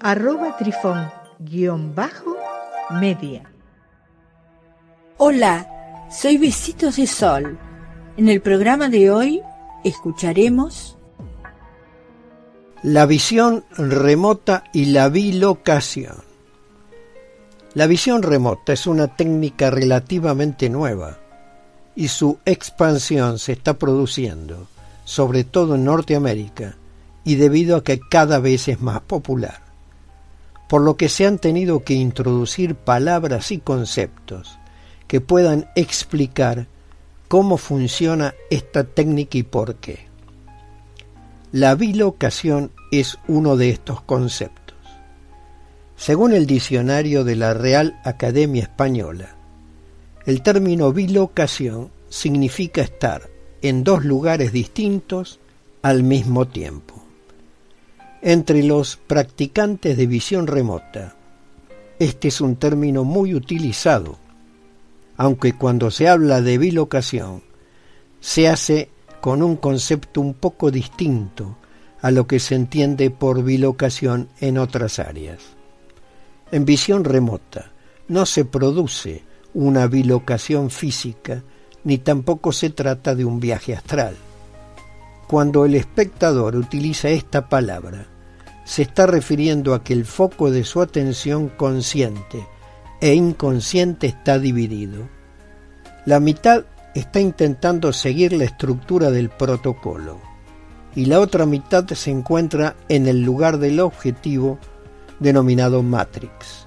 arroba trifón-media. Hola, soy Besitos de Sol. En el programa de hoy escucharemos la visión remota y la bilocación. La visión remota es una técnica relativamente nueva y su expansión se está produciendo, sobre todo en Norteamérica, y debido a que cada vez es más popular, por lo que se han tenido que introducir palabras y conceptos que puedan explicar cómo funciona esta técnica y por qué. La bilocación es uno de estos conceptos. Según el diccionario de la Real Academia Española, el término bilocación significa estar en dos lugares distintos al mismo tiempo. Entre los practicantes de visión remota, este es un término muy utilizado, aunque cuando se habla de bilocación, se hace con un concepto un poco distinto a lo que se entiende por bilocación en otras áreas. En visión remota no se produce una bilocación física ni tampoco se trata de un viaje astral. Cuando el espectador utiliza esta palabra, se está refiriendo a que el foco de su atención consciente e inconsciente está dividido. La mitad está intentando seguir la estructura del protocolo y la otra mitad se encuentra en el lugar del objetivo denominado Matrix.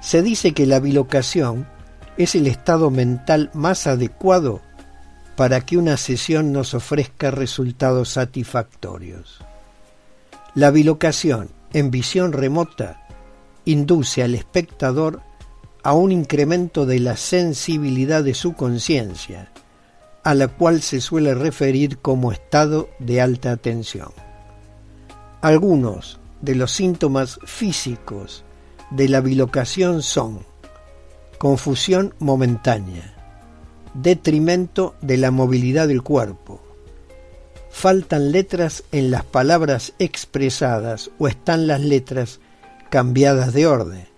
Se dice que la bilocación es el estado mental más adecuado para que una sesión nos ofrezca resultados satisfactorios. La bilocación en visión remota induce al espectador a un incremento de la sensibilidad de su conciencia, a la cual se suele referir como estado de alta tensión. Algunos de los síntomas físicos de la bilocación son confusión momentánea, detrimento de la movilidad del cuerpo, faltan letras en las palabras expresadas o están las letras cambiadas de orden,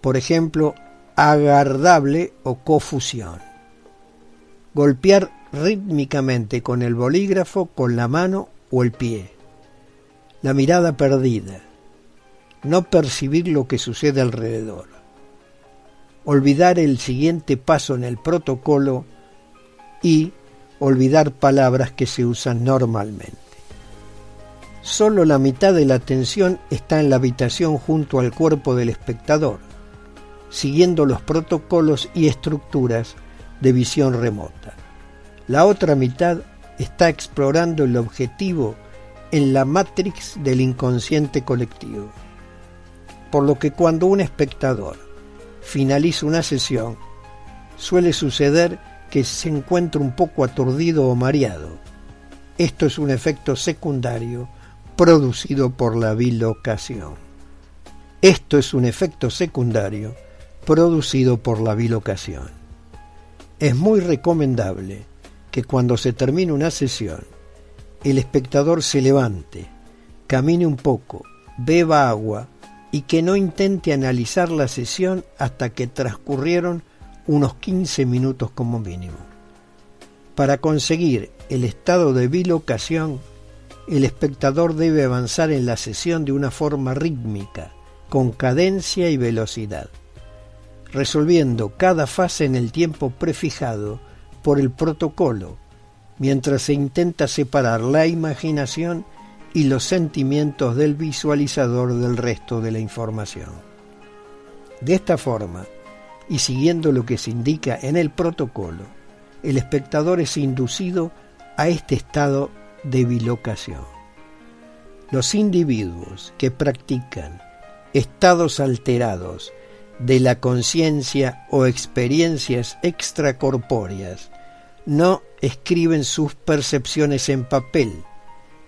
por ejemplo, agardable o confusión. Golpear rítmicamente con el bolígrafo, con la mano o el pie. La mirada perdida. No percibir lo que sucede alrededor olvidar el siguiente paso en el protocolo y olvidar palabras que se usan normalmente. Solo la mitad de la atención está en la habitación junto al cuerpo del espectador, siguiendo los protocolos y estructuras de visión remota. La otra mitad está explorando el objetivo en la matrix del inconsciente colectivo. Por lo que cuando un espectador finaliza una sesión, suele suceder que se encuentra un poco aturdido o mareado. Esto es un efecto secundario producido por la bilocación. Esto es un efecto secundario producido por la bilocación. Es muy recomendable que cuando se termine una sesión, el espectador se levante, camine un poco, beba agua y que no intente analizar la sesión hasta que transcurrieron unos 15 minutos como mínimo. Para conseguir el estado de bilocación, el espectador debe avanzar en la sesión de una forma rítmica, con cadencia y velocidad, resolviendo cada fase en el tiempo prefijado por el protocolo, mientras se intenta separar la imaginación y los sentimientos del visualizador del resto de la información. De esta forma, y siguiendo lo que se indica en el protocolo, el espectador es inducido a este estado de bilocación. Los individuos que practican estados alterados de la conciencia o experiencias extracorpóreas no escriben sus percepciones en papel,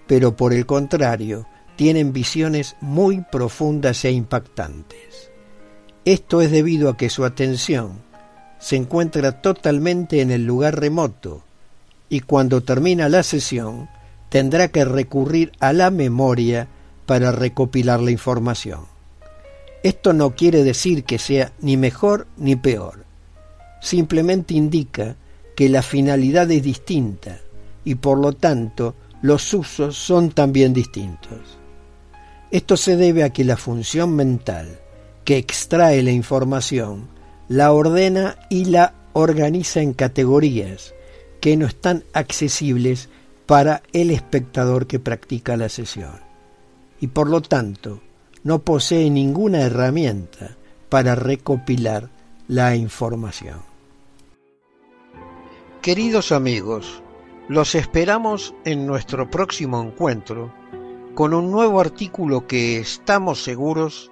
pero por el contrario tienen visiones muy profundas e impactantes. Esto es debido a que su atención se encuentra totalmente en el lugar remoto y cuando termina la sesión tendrá que recurrir a la memoria para recopilar la información. Esto no quiere decir que sea ni mejor ni peor, simplemente indica que la finalidad es distinta y por lo tanto los usos son también distintos. Esto se debe a que la función mental que extrae la información la ordena y la organiza en categorías que no están accesibles para el espectador que practica la sesión y por lo tanto no posee ninguna herramienta para recopilar la información. Queridos amigos, los esperamos en nuestro próximo encuentro con un nuevo artículo que estamos seguros